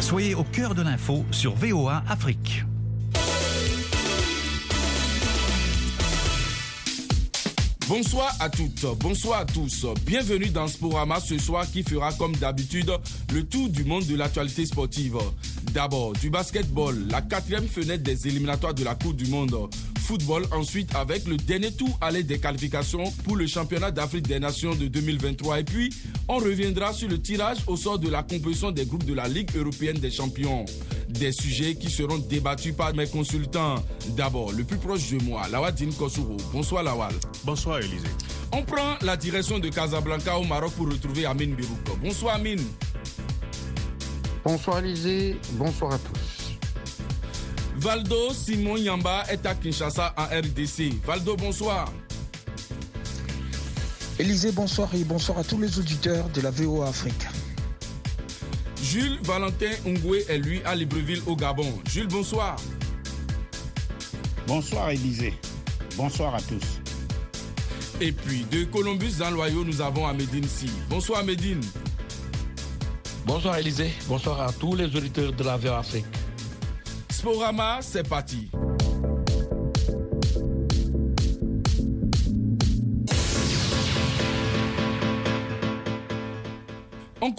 Soyez au cœur de l'info sur VOA Afrique. Bonsoir à toutes, bonsoir à tous. Bienvenue dans Sporama ce soir qui fera comme d'habitude le tour du monde de l'actualité sportive. D'abord du basketball, la quatrième fenêtre des éliminatoires de la Coupe du Monde. Football ensuite avec le dernier tour aller des qualifications pour le championnat d'Afrique des Nations de 2023. Et puis on reviendra sur le tirage au sort de la composition des groupes de la Ligue européenne des champions. Des sujets qui seront débattus par mes consultants. D'abord, le plus proche de moi, Lawadine Kosuro. Bonsoir Lawal. Bonsoir Élisée. On prend la direction de Casablanca au Maroc pour retrouver Amine Birouk. Bonsoir Amine. Bonsoir Élisée, bonsoir à tous. Valdo Simon Yamba est à Kinshasa en RDC. Valdo, bonsoir. Élisée, bonsoir et bonsoir à tous les auditeurs de la VOA Afrique. Jules Valentin Ungwe est lui à Libreville au Gabon. Jules, bonsoir. Bonsoir Élisée. Bonsoir à tous. Et puis de Columbus dans l'Ohio, nous avons Amédine Si. Bonsoir Amédine. Bonsoir Élisée. Bonsoir à tous les auditeurs de la VOA Afrique. Sporama, c'est parti.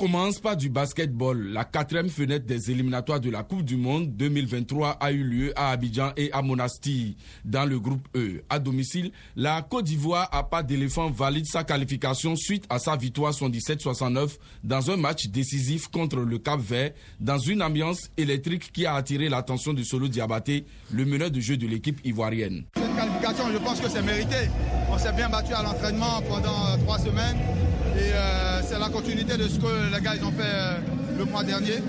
Commence par du basketball. La quatrième fenêtre des éliminatoires de la Coupe du Monde 2023 a eu lieu à Abidjan et à Monastir, dans le groupe E. À domicile, la Côte d'Ivoire à pas d'éléphant valide sa qualification suite à sa victoire 77-69 dans un match décisif contre le Cap Vert, dans une ambiance électrique qui a attiré l'attention de Solo Diabaté, le meneur de jeu de l'équipe ivoirienne. Cette qualification, je pense que c'est mérité. On s'est bien battu à l'entraînement pendant euh, trois semaines. Euh, c'est la continuité de ce que les gars ils ont fait euh, le mois dernier.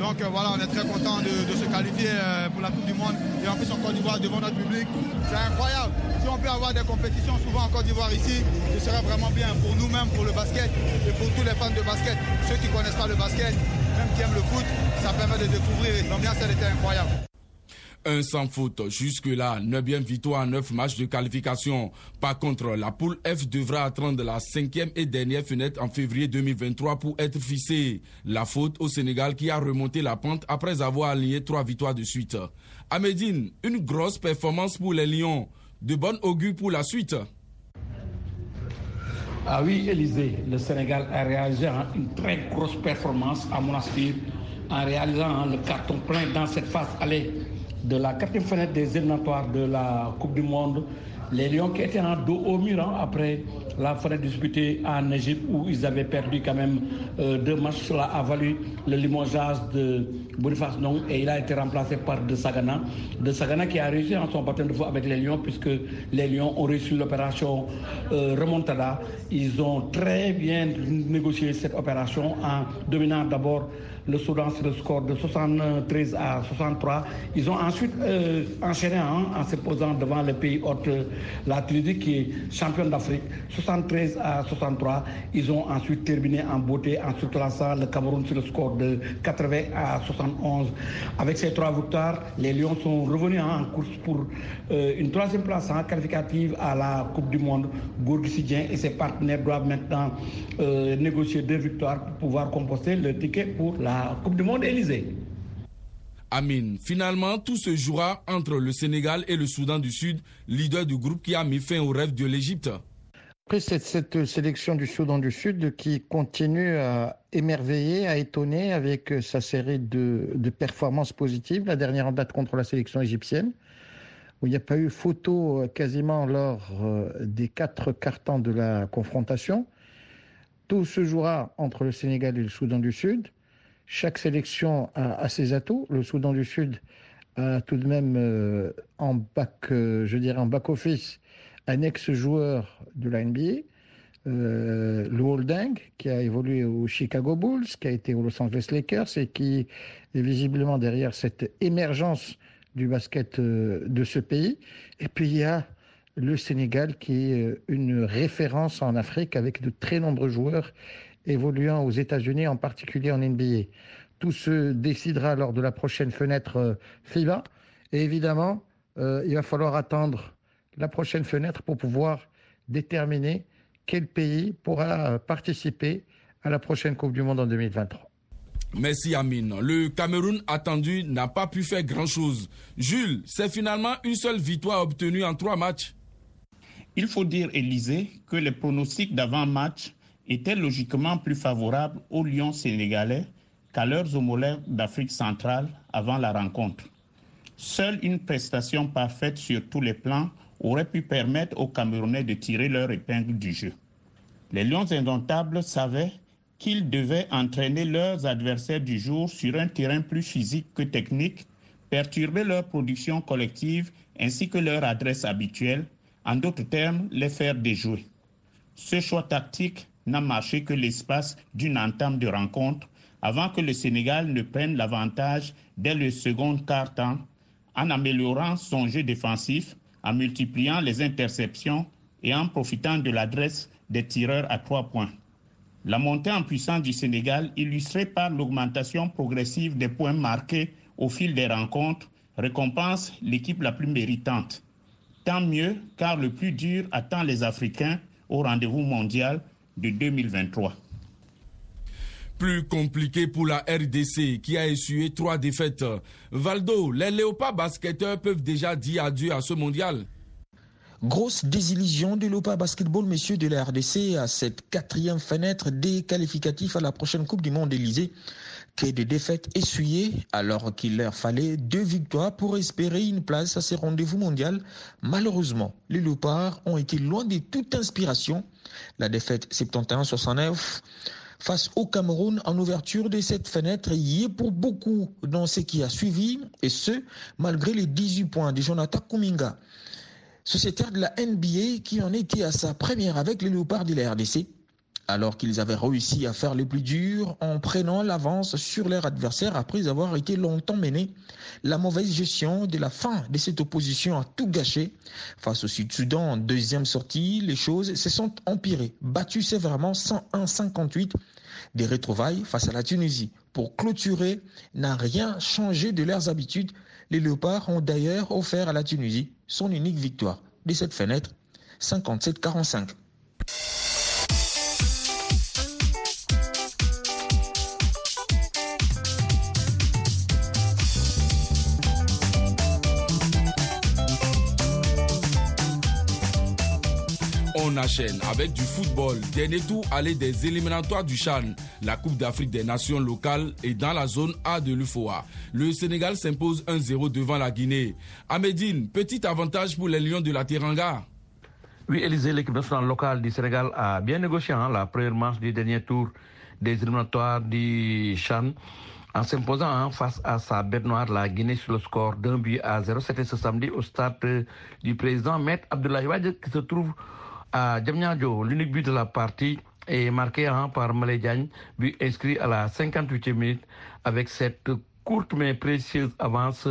Donc euh, voilà, on est très content de, se qualifier euh, pour la Coupe du Monde. Et en plus en Côte d'Ivoire devant notre public. C'est incroyable. Si on peut avoir des compétitions souvent en Côte d'Ivoire ici, ce serait vraiment bien pour nous-mêmes, pour le basket et pour tous les fans de basket. Ceux qui ne connaissent pas le basket, même qui aiment le foot, ça permet de découvrir. L'ambiance elle était incroyable un sans faute. Jusque-là, 9 victoire en 9 matchs de qualification. Par contre, la poule F devra attendre la cinquième et dernière fenêtre en février 2023 pour être fixée. La faute au Sénégal qui a remonté la pente après avoir aligné trois victoires de suite. À Médine, une grosse performance pour les Lions. De bonne augure pour la suite. Ah oui, Élisée, le Sénégal a réalisé une très grosse performance à Monastir en réalisant le carton plein dans cette phase allée de la quatrième fenêtre des éliminatoires de la Coupe du Monde. Les Lions qui étaient en dos au mur après la fenêtre disputée en Égypte où ils avaient perdu quand même euh, deux matchs. Cela a valu le limogeage de Boniface Non et il a été remplacé par De Sagana. De Sagana qui a réussi en son baptême de feu avec les Lions puisque les Lions ont réussi l'opération euh, remontada. Ils ont très bien négocié cette opération en dominant d'abord le Soudan sur le score de 73 à 63. Ils ont ensuite euh, enchaîné hein, en se posant devant le pays hôte, la Tunisie qui est championne d'Afrique, 73 à 63. Ils ont ensuite terminé en beauté en surclassant le Cameroun sur le score de 80 à 71. Avec ces trois victoires, les Lions sont revenus hein, en course pour euh, une troisième place hein, qualificative à la Coupe du Monde. Gourgissidien et ses partenaires doivent maintenant euh, négocier deux victoires pour pouvoir composter le ticket pour la Coupe du Monde Élysée. Amin. Finalement, tout se jouera entre le Sénégal et le Soudan du Sud, leader du groupe qui a mis fin au rêve de l'Égypte. Après cette, cette, sélection du Soudan du Sud qui continue à émerveiller, à étonner avec sa série de, de performances positives, la dernière en date contre la sélection égyptienne, où il n'y a pas eu photo quasiment lors des quatre cartons de la confrontation. Tout se jouera entre le Sénégal et le Soudan du Sud. Chaque sélection a, ses atouts. Le Soudan du Sud a tout de même euh, en bac, euh, je dirais en back office, un ex-joueur de la NBA, euh, Lou Holding, qui a évolué au Chicago Bulls, qui a été aux Los Angeles Lakers et qui est visiblement derrière cette émergence du basket de ce pays. Et puis il y a le Sénégal qui est une référence en Afrique avec de très nombreux joueurs évoluant aux États-Unis, en particulier en NBA. Tout se décidera lors de la prochaine fenêtre FIBA. Et évidemment, euh, il va falloir attendre la prochaine fenêtre pour pouvoir déterminer quel pays pourra participer à la prochaine Coupe du Monde en 2023. Merci Amine. Le Cameroun attendu n'a pas pu faire grand-chose. Jules, c'est finalement une seule victoire obtenue en trois matchs. Il faut dire, Élysée, que les pronostics d'avant-match étaient logiquement plus favorables aux Lions sénégalais qu'à leurs homologues d'Afrique centrale avant la rencontre. Seule une prestation parfaite sur tous les plans aurait pu permettre aux Camerounais de tirer leur épingle du jeu. Les Lions indomptables savaient qu'ils devaient entraîner leurs adversaires du jour sur un terrain plus physique que technique, perturber leur production collective ainsi que leur adresse habituelle, en d'autres termes, les faire déjouer. Ce choix tactique n'a marché que l'espace d'une entame de rencontre avant que le Sénégal ne prenne l'avantage dès le second quart-temps en améliorant son jeu défensif, en multipliant les interceptions et en profitant de l'adresse des tireurs à trois points. La montée en puissance du Sénégal, illustrée par l'augmentation progressive des points marqués au fil des rencontres, récompense l'équipe la plus méritante. Tant mieux car le plus dur attend les Africains au rendez-vous mondial de 2023. Plus compliqué pour la RDC qui a essuyé trois défaites. Valdo, les léopards basketteurs peuvent déjà dire adieu à ce mondial. Grosse désillusion de l'OPA Basketball, messieurs de la RDC, à cette quatrième fenêtre des qualificatifs à la prochaine Coupe du Monde Élysée, que des défaites essuyées alors qu'il leur fallait deux victoires pour espérer une place à ces rendez-vous mondiaux. Malheureusement, les Léopards ont été loin de toute inspiration. La défaite 71-69 face au Cameroun en ouverture de cette fenêtre y est pour beaucoup dans ce qui a suivi, et ce, malgré les 18 points de Jonathan Kuminga sociétaire de la NBA qui en était à sa première avec les Léopards de la RDC, alors qu'ils avaient réussi à faire le plus dur en prenant l'avance sur leur adversaire après avoir été longtemps menés. La mauvaise gestion de la fin de cette opposition a tout gâché. Face au Sud-Soudan en deuxième sortie, les choses se sont empirées, battues sévèrement 101-58 des retrouvailles face à la Tunisie. Pour clôturer, n'a rien changé de leurs habitudes. Les Léopards ont d'ailleurs offert à la Tunisie son unique victoire de cette fenêtre, 57-45. On enchaîne avec du football. Dernier tour aller des éliminatoires du Chan, la Coupe d'Afrique des Nations locales et dans la zone A de l'UFOA. Le Sénégal s'impose 1-0 devant la Guinée. Amédine, petit avantage pour les Lions de la Teranga. Oui, Élisée, l'équipe nationale locale du Sénégal a bien négocié hein, la première manche du dernier tour des éliminatoires du Chan en s'imposant hein, face à sa bête noire, la Guinée, sur le score d'un but à 0. C'était ce samedi au stade du président Maître Abdoulaye Wade qui se trouve à Djamnyadjo. L'unique but de la partie est marqué hein, par Malé but inscrit à la 58e minute avec cette courte mais précieuse avance.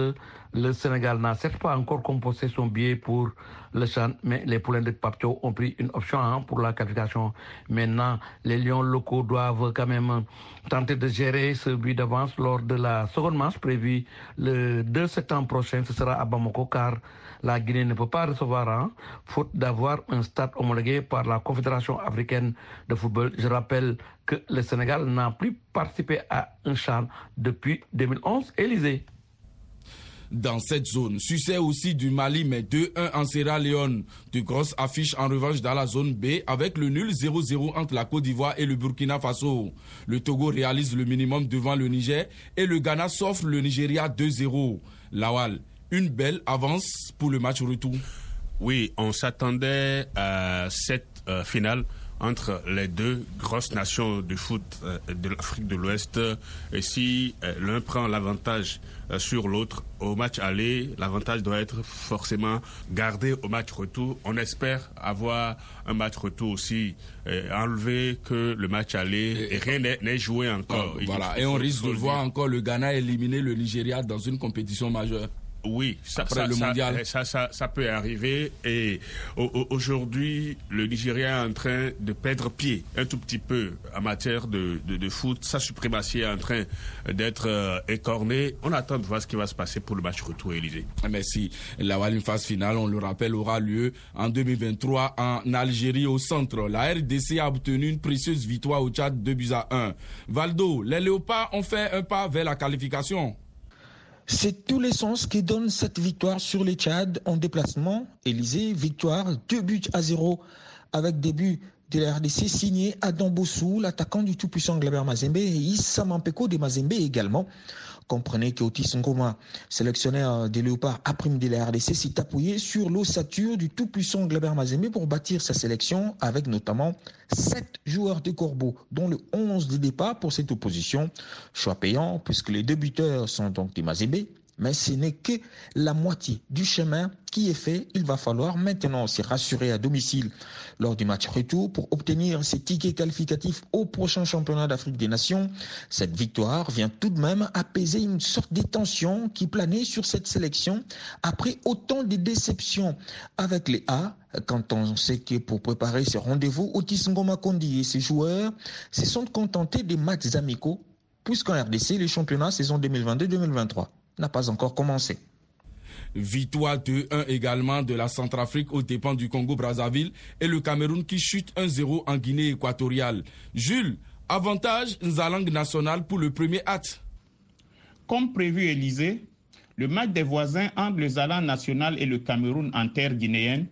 Le Sénégal n'a certes pas encore composé son billet pour le champ, mais les poulains de Papio ont pris une option hein, pour la qualification. Maintenant, les lions locaux doivent quand même tenter de gérer ce but d'avance lors de la seconde manche prévue le 2 septembre prochain. Ce sera à Bamako car la Guinée ne peut pas recevoir, hein, faute d'avoir un stade homologué par la Confédération africaine de football. Je rappelle que le Sénégal n'a plus participé à un champ depuis 2011. Élysée dans cette zone. Succès aussi du Mali, mais 2-1 en Sierra Leone. De grosses affiches en revanche dans la zone B avec le nul 0-0 entre la Côte d'Ivoire et le Burkina Faso. Le Togo réalise le minimum devant le Niger et le Ghana s'offre le Nigeria 2-0. Lawal, une belle avance pour le match retour. Oui, on s'attendait à cette euh, finale entre les deux grosses nations de foot euh, de l'Afrique de l'Ouest. Et si euh, l'un prend l'avantage sur l'autre au match aller, l'avantage doit être forcément gardé au match retour. On espère avoir un match retour aussi enlevé que le match aller et, rien n'est joué encore. voilà, et on risque de voir encore le Ghana éliminer le Nigeria dans une compétition majeure. Oui, ça, après le mondial. Ça, ça, ça, peut arriver. Et aujourd'hui, le Nigeria est en train de perdre pied un tout petit peu en matière de, de, de foot. Sa suprématie est en train d'être euh, écornée. On attend de voir ce qui va se passer pour le match retour, Élysée. Merci. La une phase finale, on le rappelle, aura lieu en 2023 en Algérie au centre. La RDC a obtenu une précieuse victoire au Tchad 2 buts à 1. Valdo, les Léopards ont fait un pas vers la qualification. C'est tous les sens qui donnent cette victoire sur les Tchad en déplacement. Élysée, victoire, deux buts à zéro avec des buts de la RDC signé Adam Bossou, l'attaquant du tout-puissant Glaber Mazembe et Issa Mampeko de Mazembe également. Comprenez que Otis Ngoma, sélectionneur des Léopards à prime de la RDC, s'est appuyé sur l'ossature du tout-puissant Glaber Mazembe pour bâtir sa sélection avec notamment sept joueurs de Corbeau, dont le 11 de départ pour cette opposition. Choix payant puisque les deux buteurs sont donc des Mazembe, mais ce n'est que la moitié du chemin qui est fait. Il va falloir maintenant se rassurer à domicile lors du match retour pour obtenir ces tickets qualificatifs au prochain championnat d'Afrique des Nations. Cette victoire vient tout de même apaiser une sorte de tension qui planait sur cette sélection après autant de déceptions avec les A quand on sait que pour préparer ces rendez-vous, Otis Ngoma Kondi et ses joueurs se sont contentés des matchs amicaux puisqu'en RDC, les championnats saison 2022-2023 n'a pas encore commencé. Victoire 2-1 également de la Centrafrique aux dépens du Congo-Brazzaville et le Cameroun qui chute 1-0 en Guinée équatoriale. Jules, avantage Nzalang national pour le premier acte. Comme prévu, Élysée, le match des voisins entre le Zalan national et le Cameroun en terre guinéenne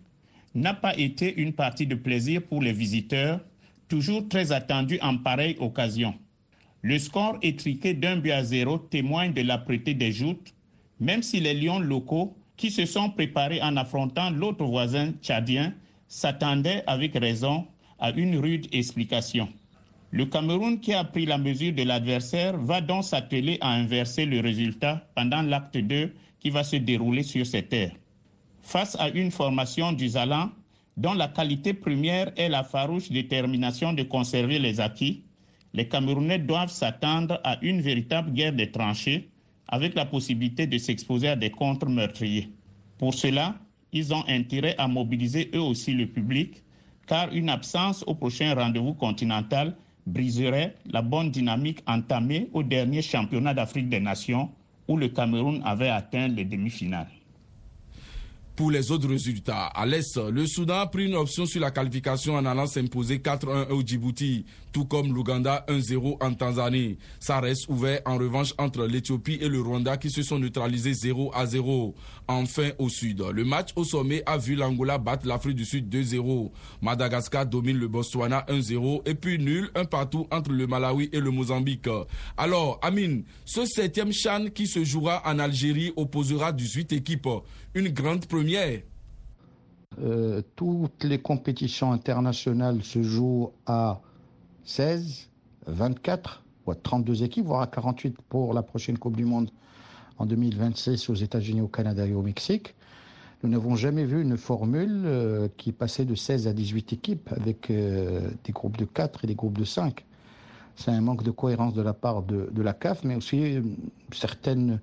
n'a pas été une partie de plaisir pour les visiteurs, toujours très attendus en pareille occasion. Le score étriqué d'un but à zéro témoigne de l'âpreté des joutes, même si les lions locaux, qui se sont préparés en affrontant l'autre voisin tchadien, s'attendaient avec raison à une rude explication. Le Cameroun, qui a pris la mesure de l'adversaire, va donc s'atteler à inverser le résultat pendant l'acte 2 qui va se dérouler sur ces terres. Face à une formation du Zalan, dont la qualité première est la farouche détermination de conserver les acquis, les Camerounais doivent s'attendre à une véritable guerre des tranchées avec la possibilité de s'exposer à des contre-meurtriers. Pour cela, ils ont intérêt à mobiliser eux aussi le public, car une absence au prochain rendez-vous continental briserait la bonne dynamique entamée au dernier championnat d'Afrique des Nations où le Cameroun avait atteint les demi-finales. Pour les autres résultats, à l'Est, le Soudan a pris une option sur la qualification en allant s'imposer 4-1 au Djibouti, tout comme l'Ouganda 1-0 en Tanzanie. Ça reste ouvert en revanche entre l'Éthiopie et le Rwanda qui se sont neutralisés 0 0. Enfin au Sud, le match au sommet a vu l'Angola battre l'Afrique du Sud 2-0. Madagascar domine le Botswana 1-0 et puis nul un partout entre le Malawi et le Mozambique. Alors, Amine, ce septième chan qui se jouera en Algérie opposera 18 équipes une grande première. Euh, toutes les compétitions internationales se jouent à 16, 24 ou à 32 équipes, voire à 48 pour la prochaine Coupe du Monde en 2026 aux États-Unis, au Canada et au Mexique. Nous n'avons jamais vu une formule euh, qui passait de 16 à 18 équipes avec euh, des groupes de 4 et des groupes de 5. C'est un manque de cohérence de la part de, la CAF, mais aussi certaines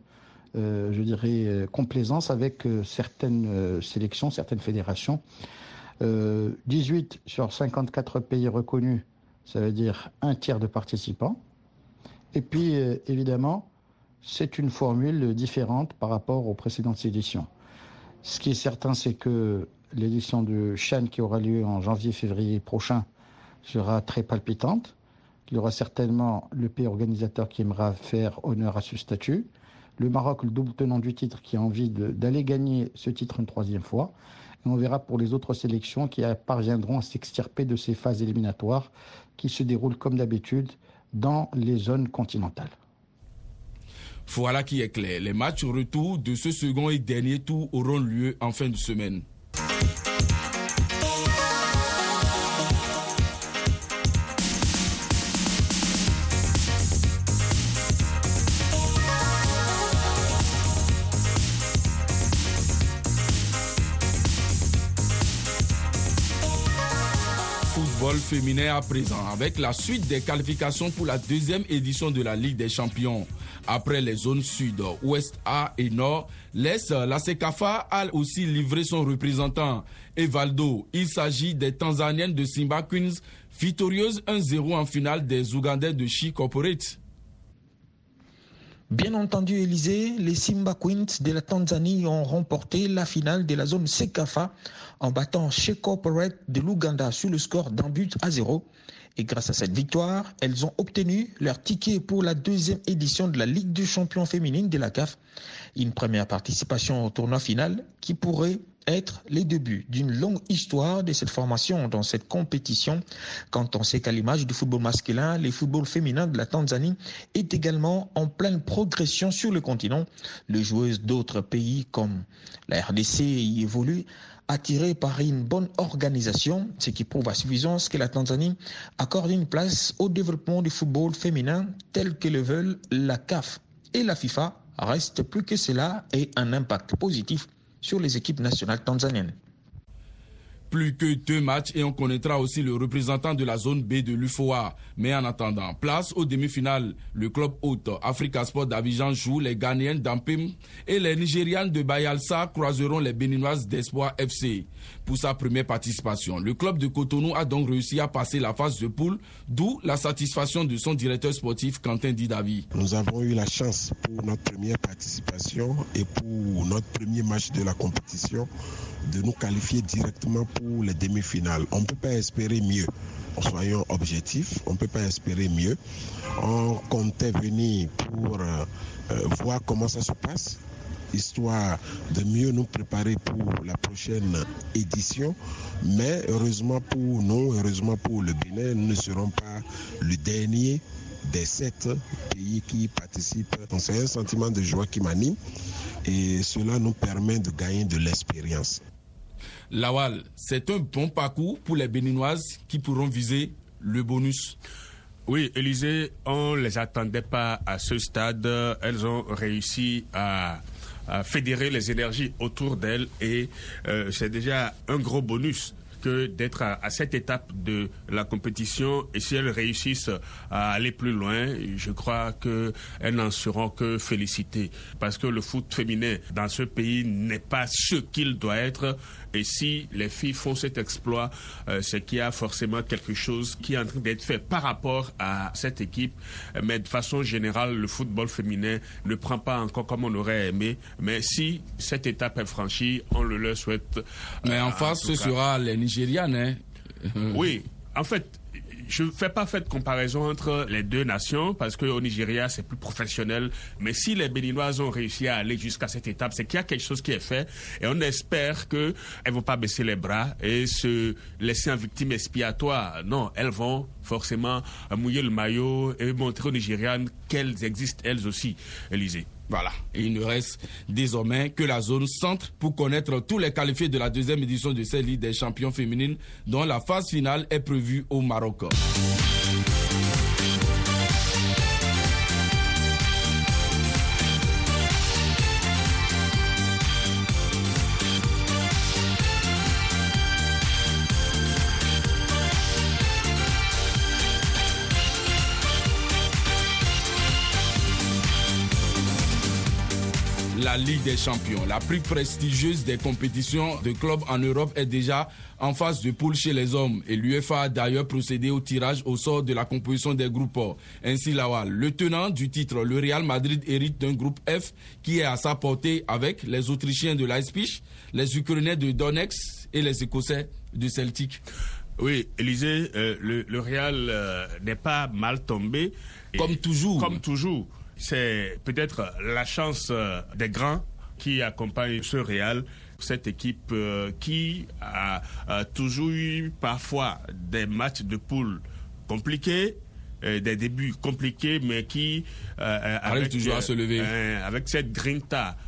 euh, je dirais, euh, complaisance avec euh, certaines sélections, certaines fédérations. 18 sur 54 pays reconnus, ça veut dire un tiers de participants. Et puis, évidemment, c'est une formule différente par rapport aux précédentes éditions. Ce qui est certain, c'est que l'édition de Chan qui aura lieu en janvier-février prochain sera très palpitante. Il y aura certainement le pays organisateur qui aimera faire honneur à ce statut le Maroc, le double tenant du titre, qui a envie d'aller gagner ce titre une troisième fois. Et on verra pour les autres sélections qui parviendront à s'extirper de ces phases éliminatoires qui se déroulent comme d'habitude dans les zones continentales. Voilà qui est clair. Les matchs retour de ce second et dernier tour auront lieu en fin de semaine. Féminin à présent avec la suite des qualifications pour la deuxième édition de la Ligue des Champions. Après les zones sud, ouest A et nord, l'Est, la SECAFA a aussi livré son représentant. Evaldo, il s'agit des Tanzaniennes de Simba Queens, victorieuses 1-0 en finale des Ougandais de Chi Corporate. Bien entendu, Élysée, les Simba Queens de la Tanzanie ont remporté la finale de la zone SECAFA en battant She Corporate de l'Ouganda sur le score d'un but à zéro. Et grâce à cette victoire, elles ont obtenu leur ticket pour la deuxième édition de la Ligue des champions féminine de la CAF. Une première participation au tournoi final qui pourrait être les débuts d'une longue histoire de cette formation dans cette compétition quand on sait qu'à l'image du football masculin, le football féminin de la Tanzanie est également en pleine progression sur le continent. Les joueuses d'autres pays comme la RDC y évoluent attirées par une bonne organisation, ce qui prouve à suffisance que la Tanzanie accorde une place au développement du football féminin tel que le veulent la CAF et la FIFA reste plus que cela et un impact positif sur les équipes nationales tanzaniennes. Plus que deux matchs et on connaîtra aussi le représentant de la zone B de l'UFOA. Mais en attendant, place aux demi-finales. Le club hôte Africa Sport d'Abidjan joue les Ghanéennes d'Ampim et les Nigérianes de Bayelsa croiseront les Béninoises d'Espoir FC. Pour sa première participation, le club de Cotonou a donc réussi à passer la phase de poule, d'où la satisfaction de son directeur sportif Quentin Didavi. Nous avons eu la chance pour notre première participation et pour notre premier match de la compétition de nous qualifier directement pour les demi-finales. On ne peut pas espérer mieux. Soyons objectifs, on ne peut pas espérer mieux. On comptait venir pour euh, voir comment ça se passe histoire de mieux nous préparer pour la prochaine édition. Mais heureusement pour nous, heureusement pour le Bénin, nous ne serons pas le dernier des sept pays qui participent. c'est un sentiment de joie qui m'anime et cela nous permet de gagner de l'expérience. Lawal, c'est un bon parcours pour les Béninoises qui pourront viser le bonus. Oui, Élisée, on ne les attendait pas à ce stade. Elles ont réussi à, fédérer les énergies autour d'elles et euh, c'est déjà un gros bonus que d'être à, cette étape de la compétition et si elles réussissent à aller plus loin, je crois qu'elles n'en seront que félicitées parce que le foot féminin dans ce pays n'est pas ce qu'il doit être et si les filles font cet exploit, euh, c'est qu'il y a forcément quelque chose qui est en train d'être fait par rapport à cette équipe. Mais de façon générale, le football féminin ne prend pas encore comme on aurait aimé. Mais si cette étape est franchie, on le leur souhaite. Mais en face, ce sera les Nigérianes. Hein. oui, en fait, je ne fais pas fait comparaison entre les deux nations parce qu'au Nigeria, c'est plus professionnel. Mais si les Béninoises ont réussi à aller jusqu'à cette étape, c'est qu'il y a quelque chose qui est fait. Et on espère qu'elles ne vont pas baisser les bras et se laisser en victime expiatoire. Non, elles vont forcément mouiller le maillot et montrer aux Nigérianes qu'elles existent elles aussi, Élysée. Voilà. Il ne reste désormais que la zone centre pour connaître tous les qualifiés de la deuxième édition de cette Ligue des champions féminines dont la phase finale est prévue au Maroc. Ligue des Champions, la plus prestigieuse des compétitions de clubs en Europe, est déjà en phase de poule chez les hommes. Et l'UEFA a d'ailleurs procédé au tirage au sort de la composition des groupes. Ainsi, Lawal, le tenant du titre, le Real Madrid hérite d'un groupe F qui est à sa portée avec les Autrichiens de Leipzig, les Ukrainiens de Donetsk et les Écossais de Celtic. Oui, Élisée, euh, le, Real euh, n'est pas mal tombé. Comme toujours. Comme toujours c'est peut-être la chance euh, des grands qui accompagnent ce Real cette équipe euh, qui a, toujours eu parfois des matchs de poule compliqués, euh, des débuts compliqués, mais qui arrive toujours à se lever. avec cette grinta,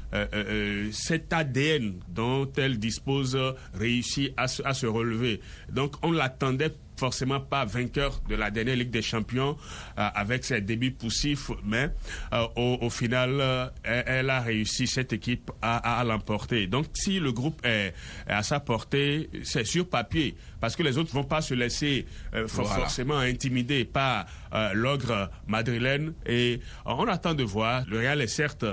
cet ADN dont elle dispose, réussit à à se relever. Donc on l'attendait forcément pas vainqueur de la dernière Ligue des Champions avec ses débuts poussifs, mais au, final, elle, a réussi cette équipe à, l'emporter. Donc, si le groupe est, à sa portée, c'est sur papier, parce que les autres vont pas se laisser forcément intimider par l'ogre madrilène. Et on attend de voir. Le Real est certes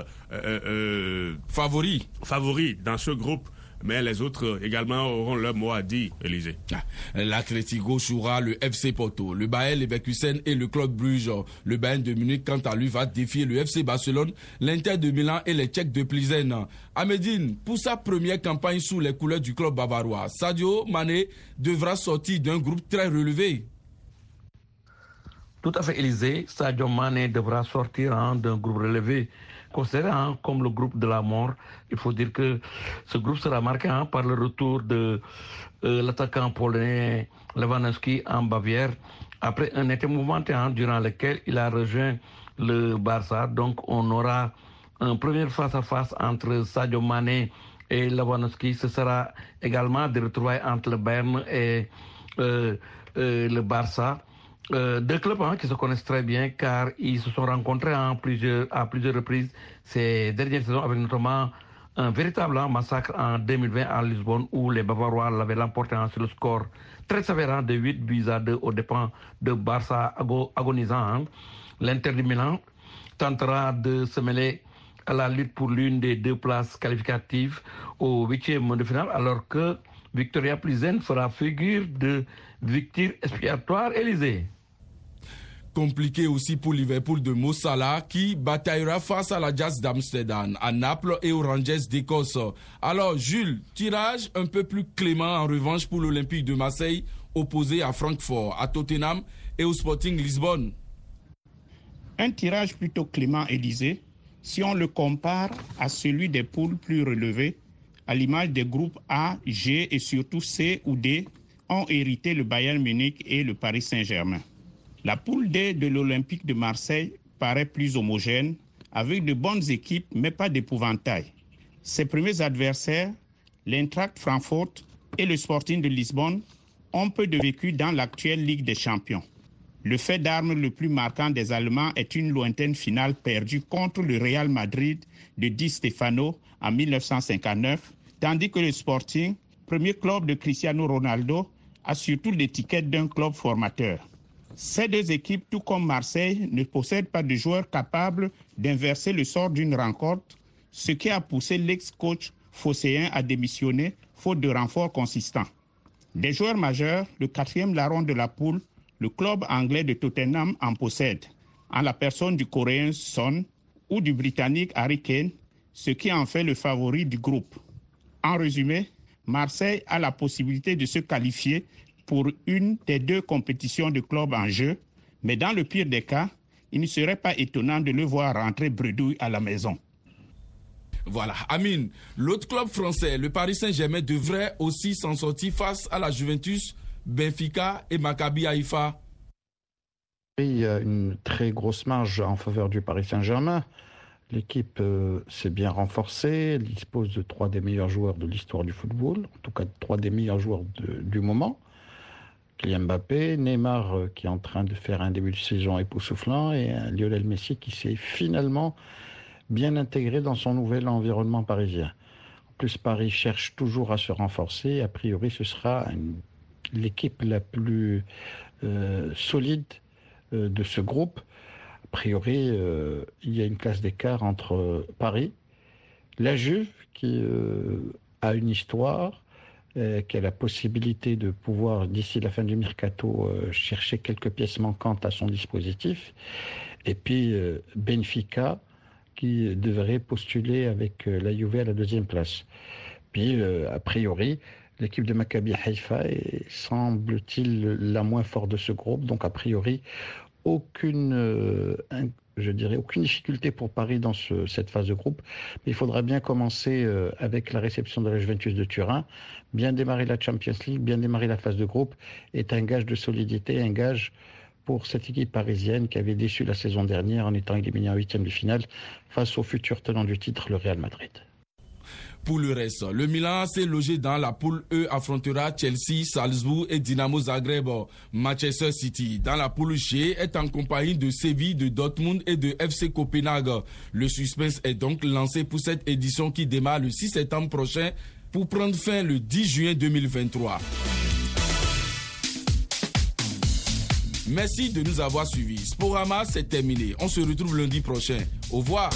favori, favori dans ce groupe mais les autres également auront leur mot à dire, Élysée. Ah, L'Atlético jouera le FC Porto, le Bayern Leverkusen et le Club Bruges. Le Bayern de Munich, quant à lui, va défier le FC Barcelone, l'Inter de Milan et les Tchèques de Plizen. Amédine, pour sa première campagne sous les couleurs du club bavarois, Sadio Mané devra sortir d'un groupe très relevé. Tout à fait, Élysée. Sadio Mané devra sortir hein, d'un groupe relevé considéré hein, comme le groupe de la mort. Il faut dire que ce groupe sera marqué hein, par le retour de euh, l'attaquant polonais Lewandowski en Bavière après un été mouvementé hein, durant lequel il a rejoint le Barça. Donc on aura un premier face-à-face entre Sadio Mané et Lewandowski. Ce sera également des retrouvailles entre le Bayern et euh, euh, le Barça. Euh, deux clubs hein, qui se connaissent très bien car ils se sont rencontrés en plusieurs, à plusieurs reprises ces dernières saisons avec notamment un véritable hein, massacre en 2020 à Lisbonne où les Bavarois l'avaient l'emporté hein, sur le score très sévère de 8 buts à 2 aux dépens de Barça agonisant. L'Inter de Milan tentera de se mêler à la lutte pour l'une des deux places qualificatives au huitième de finale alors que Victoria Plizen fera figure de victime expiatoire Élysée compliqué aussi pour Liverpool de Mossala qui bataillera face à la Jazz d'Amsterdam, à Naples et aux Rangers d'Écosse. Alors Jules, tirage un peu plus clément en revanche pour l'Olympique de Marseille opposé à Francfort, à Tottenham et au Sporting Lisbonne. Un tirage plutôt clément, Élysée, si on le compare à celui des poules plus relevées, à l'image des groupes A, G et surtout C ou D, ont hérité le Bayern Munich et le Paris Saint-Germain. La poule D de l'Olympique de Marseille paraît plus homogène, avec de bonnes équipes, mais pas d'épouvantail. Ses premiers adversaires, l'Eintracht Frankfurt et le Sporting de Lisbonne, ont peu de vécu dans l'actuelle Ligue des Champions. Le fait d'armes le plus marquant des Allemands est une lointaine finale perdue contre le Real Madrid de Di Stefano en 1959, tandis que le Sporting, premier club de Cristiano Ronaldo, a surtout l'étiquette d'un club formateur. Ces deux équipes, tout comme Marseille, ne possèdent pas de joueurs capables d'inverser le sort d'une rencontre, ce qui a poussé l'ex-coach phocéen à démissionner faute de renforts consistants. Des joueurs majeurs, le quatrième larron de la poule, le club anglais de Tottenham en possède, en la personne du Coréen Son ou du Britannique Harry Kane, ce qui en fait le favori du groupe. En résumé, Marseille a la possibilité de se qualifier pour une des deux compétitions de club en jeu, mais dans le pire des cas, il ne serait pas étonnant de le voir rentrer bredouille à la maison. Voilà, Amine, l'autre club français, le Paris Saint-Germain, devrait aussi s'en sortir face à la Juventus, Benfica et Maccabi Haïfa. Il y a une très grosse marge en faveur du Paris Saint-Germain. L'équipe euh, s'est bien renforcée, elle dispose de trois des meilleurs joueurs de l'histoire du football, en tout cas trois des meilleurs joueurs du moment. Kylian Mbappé, Neymar euh, qui est en train de faire un début de saison époustouflant et Lionel Messi qui s'est finalement bien intégré dans son nouvel environnement parisien. En plus, Paris cherche toujours à se renforcer. A priori, ce sera l'équipe la plus euh, solide euh, de ce groupe. A priori, il y a une classe d'écart entre Paris, la Juve qui a une histoire, euh, qui a la possibilité de pouvoir, d'ici la fin du mercato, euh, chercher quelques pièces manquantes à son dispositif. Et puis euh, Benfica, qui devrait postuler avec la Juve à la deuxième place. Puis, a priori, l'équipe de Maccabi Haifa semble-t-il, la moins forte de ce groupe. Donc, a priori, aucune je dirais, aucune difficulté pour Paris dans cette phase de groupe. Mais il faudra bien commencer euh, avec la réception de la Juventus de Turin. Bien démarrer la Champions League, bien démarrer la phase de groupe est un gage de solidité, un gage pour cette équipe parisienne qui avait déçu la saison dernière en étant éliminée en huitième de finale face au futur tenant du titre, le Real Madrid. Pour le reste, le Milan s'est logé dans la poule E affrontera Chelsea, Salzbourg et Dynamo Zagreb. Manchester City, dans la poule G, est en compagnie de Séville, de Dortmund et de FC Copenhague. Le suspense est donc lancé pour cette édition qui démarre le 6 septembre prochain pour prendre fin le 10 juin 2023. Merci de nous avoir suivis. Sporama, c'est terminé. On se retrouve lundi prochain. Au revoir.